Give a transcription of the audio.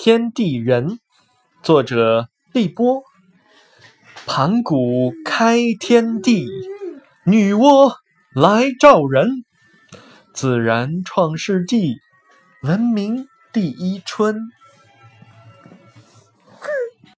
天地人作者碧波。盘古开天地女娲来造人。自然创世纪文明第一春。